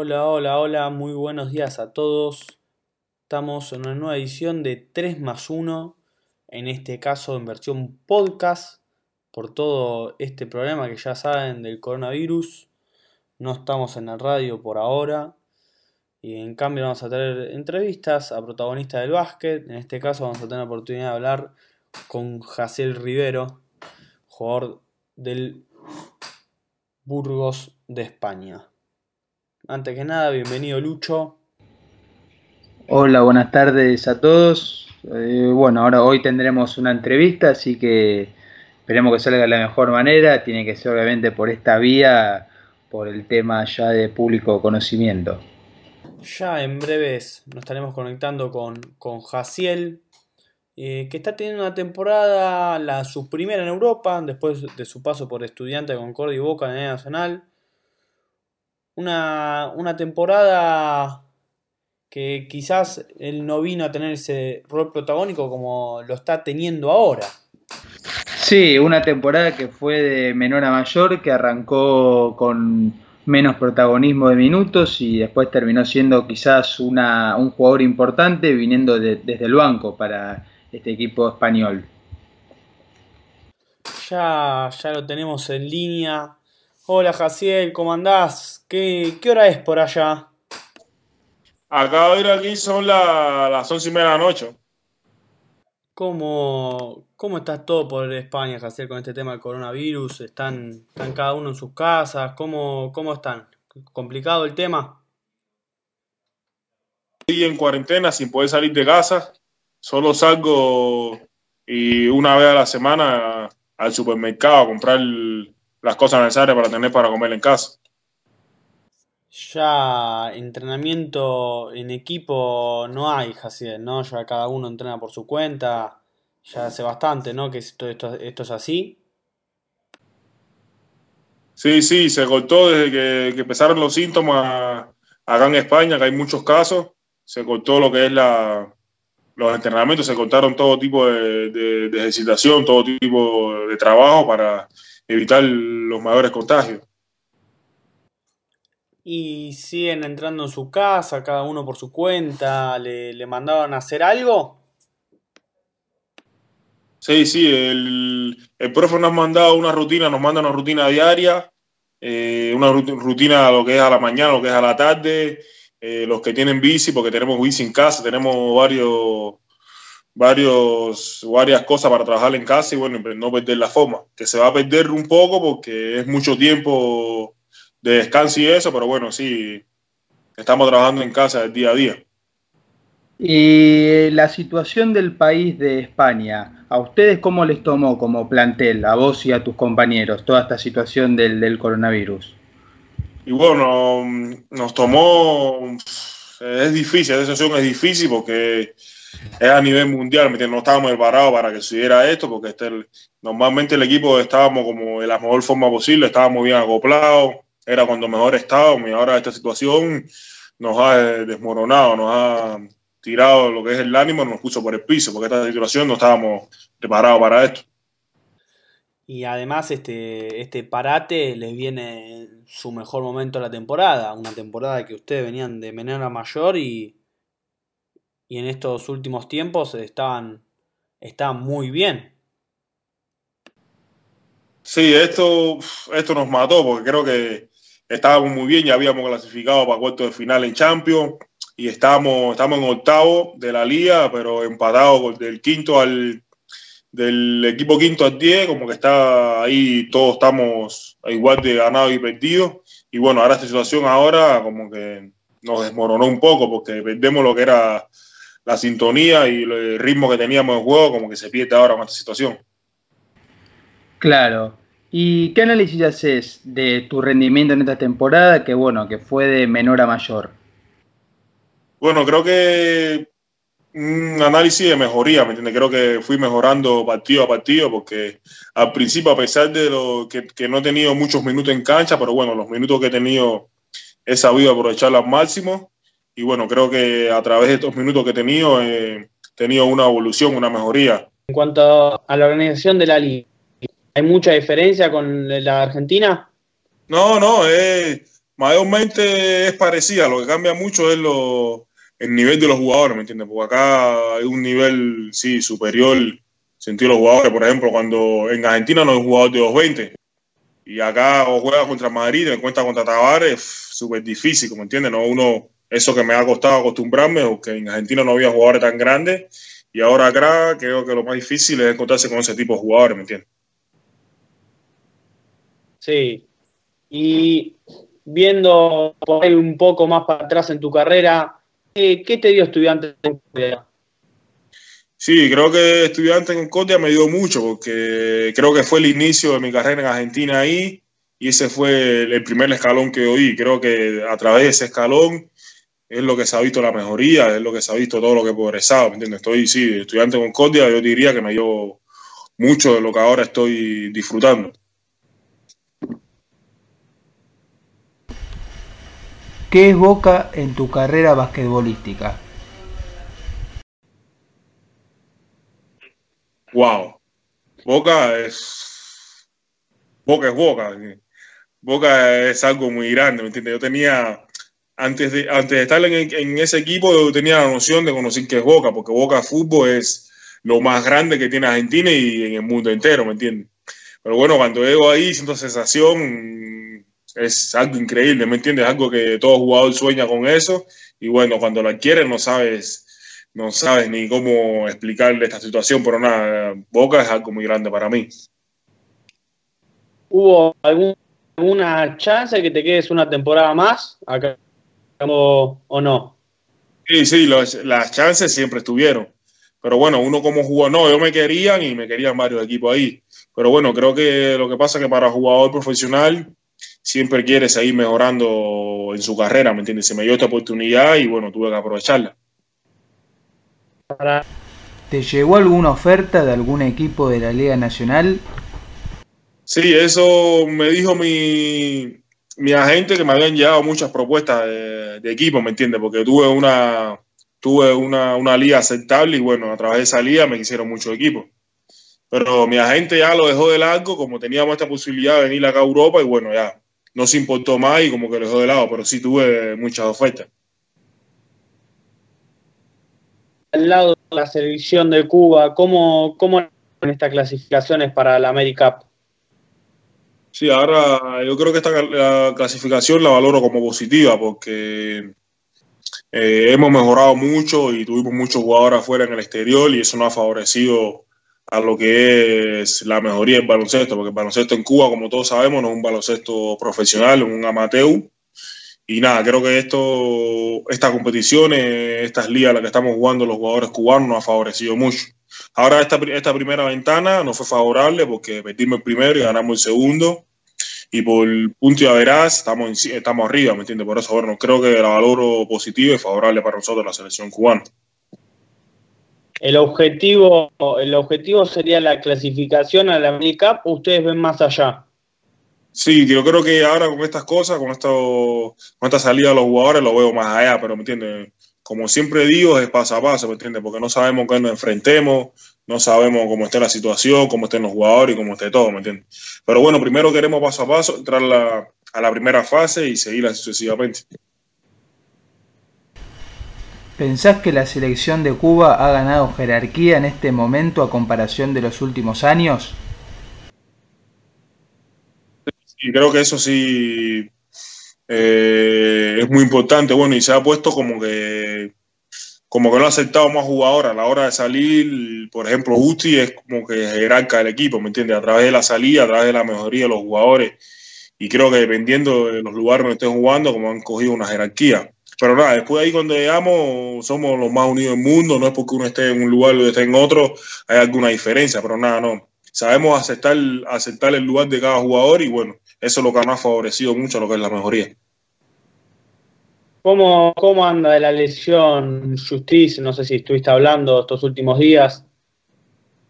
Hola, hola, hola, muy buenos días a todos. Estamos en una nueva edición de 3 más 1, en este caso en versión podcast, por todo este problema que ya saben del coronavirus. No estamos en la radio por ahora, y en cambio vamos a tener entrevistas a protagonistas del básquet. En este caso vamos a tener la oportunidad de hablar con Jaciel Rivero, jugador del Burgos de España. Antes que nada, bienvenido Lucho. Hola, buenas tardes a todos. Eh, bueno, ahora hoy tendremos una entrevista, así que esperemos que salga de la mejor manera. Tiene que ser obviamente por esta vía, por el tema ya de público conocimiento. Ya en breves nos estaremos conectando con, con Jaciel, eh, que está teniendo una temporada, la, su primera en Europa, después de su paso por estudiante de Concordia y Boca en el Nacional. Una, una temporada que quizás él no vino a tener ese rol protagónico como lo está teniendo ahora. Sí, una temporada que fue de menor a mayor, que arrancó con menos protagonismo de minutos y después terminó siendo quizás una, un jugador importante viniendo desde el banco para este equipo español. Ya, ya lo tenemos en línea. Hola Jaciel, ¿cómo andás? ¿Qué, qué hora es por allá? Acá de aquí son las once y media de la noche. ¿Cómo, ¿Cómo está todo por España, Jaciel, con este tema del coronavirus? ¿Están, están cada uno en sus casas? ¿Cómo, ¿Cómo están? ¿Complicado el tema? Estoy en cuarentena sin poder salir de casa. Solo salgo y una vez a la semana al supermercado a comprar las cosas necesarias para tener para comer en casa. Ya entrenamiento en equipo no hay, Jaciel, ¿no? Ya cada uno entrena por su cuenta ya hace bastante, ¿no? Que esto, esto, esto es así. Sí, sí, se cortó desde que, empezaron los síntomas acá en España, que hay muchos casos. Se cortó lo que es la, los entrenamientos, se cortaron todo tipo de, de, de ejercitación, todo tipo de trabajo para evitar los mayores contagios. Y siguen entrando en su casa, cada uno por su cuenta, le, le mandaban a hacer algo. Sí, sí, el, el profe nos ha mandado una rutina, nos manda una rutina diaria, eh, una rutina lo que es a la mañana, lo que es a la tarde, eh, los que tienen bici, porque tenemos bici en casa, tenemos varios, varios, varias cosas para trabajar en casa y bueno, no perder la forma, que se va a perder un poco porque es mucho tiempo de descanso y eso, pero bueno, sí, estamos trabajando en casa día a día. Y la situación del país de España, ¿a ustedes cómo les tomó como plantel, a vos y a tus compañeros, toda esta situación del, del coronavirus? Y bueno, nos tomó, es difícil, esa situación es difícil porque es a nivel mundial, no estábamos preparados para que sucediera esto, porque este, normalmente el equipo estábamos como de la mejor forma posible, estábamos bien acoplados, era cuando mejor estábamos y ahora esta situación nos ha desmoronado, nos ha tirado lo que es el ánimo, nos puso por el piso, porque esta situación no estábamos preparados para esto. Y además este, este parate les viene su mejor momento de la temporada, una temporada que ustedes venían de menor a mayor y, y en estos últimos tiempos estaban, estaban muy bien. Sí, esto, esto nos mató porque creo que estábamos muy bien, ya habíamos clasificado para cuarto de final en Champions, y estamos, estamos en octavo de la liga, pero empatados del quinto al del equipo quinto al 10, como que está ahí, todos estamos igual de ganados y perdidos. Y bueno, ahora esta situación ahora como que nos desmoronó un poco porque perdemos lo que era la sintonía y el ritmo que teníamos en juego, como que se pierde ahora con esta situación. Claro. ¿Y qué análisis haces de tu rendimiento en esta temporada? Que bueno, que fue de menor a mayor. Bueno, creo que un análisis de mejoría, ¿me entiendes? Creo que fui mejorando partido a partido porque al principio, a pesar de lo que, que, no he tenido muchos minutos en cancha, pero bueno, los minutos que he tenido he sabido aprovecharlos al máximo y bueno, creo que a través de estos minutos que he tenido he tenido una evolución, una mejoría. En cuanto a la organización de la liga, ¿hay mucha diferencia con la Argentina? No, no, es mayormente es parecida, lo que cambia mucho es lo, el nivel de los jugadores, ¿me entiendes? Porque acá hay un nivel, sí, superior, sentido los jugadores, por ejemplo, cuando en Argentina no hay un jugador de 220 y acá o juega contra Madrid, me cuenta contra Tavares, súper difícil, ¿me entiendes? No, uno, eso que me ha costado acostumbrarme, o que en Argentina no había jugadores tan grandes, y ahora acá creo que lo más difícil es encontrarse con ese tipo de jugadores, ¿me entiendes? Sí. Y viendo por ahí un poco más para atrás en tu carrera, ¿qué, te dio estudiante en Concordia? Sí, creo que estudiante en Concordia me dio mucho, porque creo que fue el inicio de mi carrera en Argentina ahí, y ese fue el primer escalón que oí. Creo que a través de ese escalón es lo que se ha visto la mejoría, es lo que se ha visto todo lo que he progresado, ¿me entiendes? Estoy, sí, estudiante en Concordia, yo diría que me dio mucho de lo que ahora estoy disfrutando. ¿Qué es Boca en tu carrera basquetbolística? Wow. Boca es. Boca es Boca. Boca es algo muy grande, ¿me entiendes? Yo tenía. Antes de, antes de estar en, en, ese equipo, yo tenía la noción de conocer qué es Boca, porque Boca Fútbol es lo más grande que tiene Argentina y en el mundo entero, ¿me entiendes? Pero bueno, cuando llego ahí, siento sensación, es algo increíble, ¿me entiendes? Algo que todo jugador sueña con eso y bueno, cuando lo adquieres no sabes, no sabes ni cómo explicarle esta situación, pero nada, Boca es algo muy grande para mí. ¿Hubo alguna chance que te quedes una temporada más acá o, o no? Sí, sí, los, las chances siempre estuvieron. Pero bueno, uno como jugador, no, yo me querían y me querían varios equipos ahí. Pero bueno, creo que lo que pasa es que para jugador profesional siempre quiere seguir mejorando en su carrera, ¿me entiendes? Se me dio esta oportunidad y bueno, tuve que aprovecharla. ¿Te llegó alguna oferta de algún equipo de la Liga Nacional? Sí, eso me dijo mi, mi agente que me habían llegado muchas propuestas de, de equipo, ¿me entiendes? Porque tuve una, tuve una, una, liga aceptable y bueno, a través de esa liga me quisieron muchos equipos. Pero mi agente ya lo dejó de largo, como teníamos esta posibilidad de venir acá a Europa y bueno, ya no se importó más y como que lo dejó de lado, pero sí tuve muchas ofertas. Al lado de la selección de Cuba, ¿cómo, cómo en estas clasificaciones para la AmeriCup? Sí, ahora yo creo que esta la clasificación la valoro como positiva porque eh, hemos mejorado mucho y tuvimos muchos jugadores afuera en el exterior y eso nos ha favorecido a lo que es la mejoría del baloncesto, porque el baloncesto en Cuba, como todos sabemos, no es un baloncesto profesional, es un amateur. Y nada, creo que esto, estas competiciones, estas ligas, las que estamos jugando los jugadores cubanos, nos ha favorecido mucho. Ahora esta, esta primera ventana no fue favorable porque perdimos el primero y ganamos el segundo. Y por punto y verás, estamos, estamos arriba, ¿me entiendes? Por eso, bueno, creo que la valoro positivo y favorable para nosotros la selección cubana. El objetivo, el objetivo sería la clasificación a la o ustedes ven más allá. Sí, yo creo que ahora con estas cosas, con, esto, con esta salida de los jugadores, lo veo más allá, pero ¿me entiendes? Como siempre digo, es paso a paso, ¿me entiendes? Porque no sabemos qué nos enfrentemos, no sabemos cómo esté la situación, cómo estén los jugadores y cómo esté todo, ¿me entiendes? Pero bueno, primero queremos paso a paso entrar a la, a la primera fase y seguirla sucesivamente. ¿Pensás que la selección de Cuba ha ganado jerarquía en este momento a comparación de los últimos años? Sí, creo que eso sí eh, es muy importante. Bueno, y se ha puesto como que como que no ha aceptado más jugadores a la hora de salir. Por ejemplo, Usti es como que jerarca del equipo, ¿me entiendes? A través de la salida, a través de la mejoría de los jugadores. Y creo que dependiendo de los lugares donde estén jugando, como han cogido una jerarquía. Pero nada, después de ahí cuando llegamos somos los más unidos del mundo, no es porque uno esté en un lugar o esté en otro, hay alguna diferencia, pero nada, no. Sabemos aceptar, aceptar el lugar de cada jugador y bueno, eso es lo que nos ha favorecido mucho lo que es la mejoría. ¿Cómo, cómo anda de la lesión Justice? No sé si estuviste hablando estos últimos días.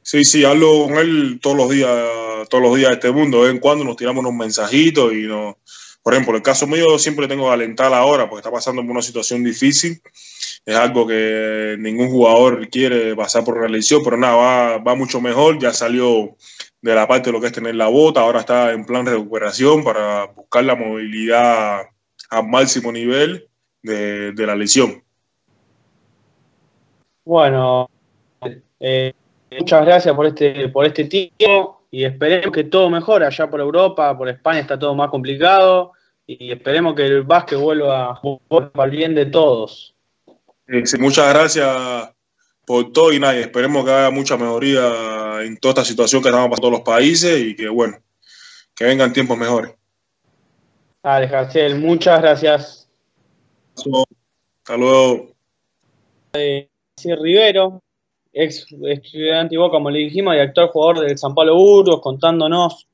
Sí, sí, hablo con él todos los días, todos los días de este mundo. De vez en cuando nos tiramos unos mensajitos y nos, por ejemplo, el caso mío siempre tengo que alentar ahora porque está pasando por una situación difícil. Es algo que ningún jugador quiere pasar por una lesión, pero nada, va, va mucho mejor. Ya salió de la parte de lo que es tener la bota, ahora está en plan de recuperación para buscar la movilidad al máximo nivel de, de la lesión. Bueno, eh, muchas gracias por este, por este tiempo y esperemos que todo mejore allá por Europa, por España está todo más complicado y esperemos que el básquet vuelva, vuelva al bien de todos. Sí, muchas gracias por todo y nada, esperemos que haya mucha mejoría en toda esta situación que estamos pasando todos los países y que bueno, que vengan tiempos mejores. Dale, Garcel, muchas gracias. Hasta luego. Rivero, ex estudiante y como le dijimos, y actual jugador del San Pablo Burgos, contándonos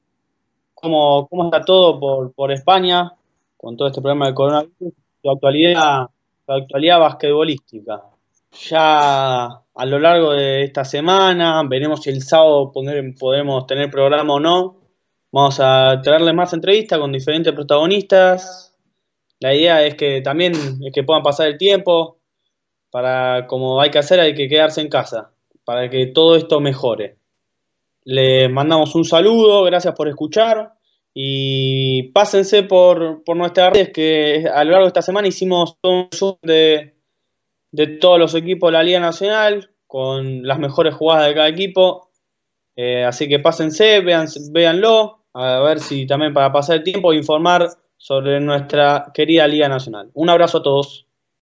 cómo, cómo está todo por, por España, con todo este problema del coronavirus, su actualidad, su actualidad basquetbolística. Ya a lo largo de esta semana, veremos si el sábado podemos tener programa o no. Vamos a traerles más entrevistas con diferentes protagonistas. La idea es que también es que puedan pasar el tiempo. Para, como hay que hacer, hay que quedarse en casa. Para que todo esto mejore. Les mandamos un saludo, gracias por escuchar. Y pásense por, por nuestras redes que a lo largo de esta semana hicimos un zoom de, de todos los equipos de la Liga Nacional con las mejores jugadas de cada equipo. Eh, así que pásense, vean, véanlo, a ver si también para pasar el tiempo informar sobre nuestra querida Liga Nacional. Un abrazo a todos.